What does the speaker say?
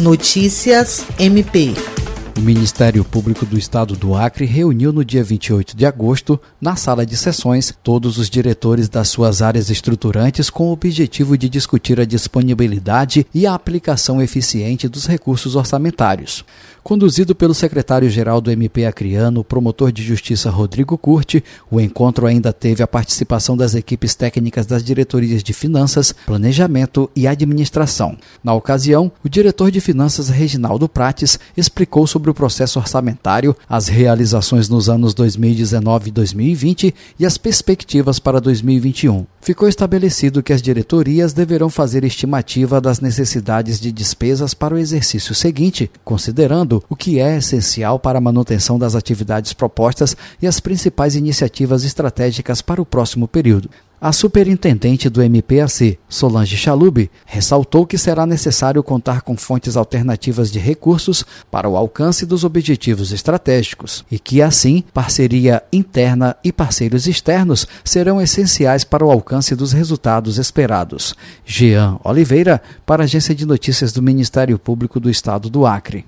Notícias MP. O Ministério Público do Estado do Acre reuniu no dia 28 de agosto, na sala de sessões, todos os diretores das suas áreas estruturantes com o objetivo de discutir a disponibilidade e a aplicação eficiente dos recursos orçamentários. Conduzido pelo secretário-geral do MP Acreano, promotor de justiça Rodrigo Curti, o encontro ainda teve a participação das equipes técnicas das diretorias de Finanças, Planejamento e Administração. Na ocasião, o diretor de Finanças Reginaldo Prates explicou sobre sobre o processo orçamentário, as realizações nos anos 2019 e 2020 e as perspectivas para 2021. Ficou estabelecido que as diretorias deverão fazer estimativa das necessidades de despesas para o exercício seguinte, considerando o que é essencial para a manutenção das atividades propostas e as principais iniciativas estratégicas para o próximo período. A superintendente do MPAC, Solange Chalub, ressaltou que será necessário contar com fontes alternativas de recursos para o alcance dos objetivos estratégicos e que, assim, parceria interna e parceiros externos serão essenciais para o alcance dos resultados esperados. Jean Oliveira, para a Agência de Notícias do Ministério Público do Estado do Acre.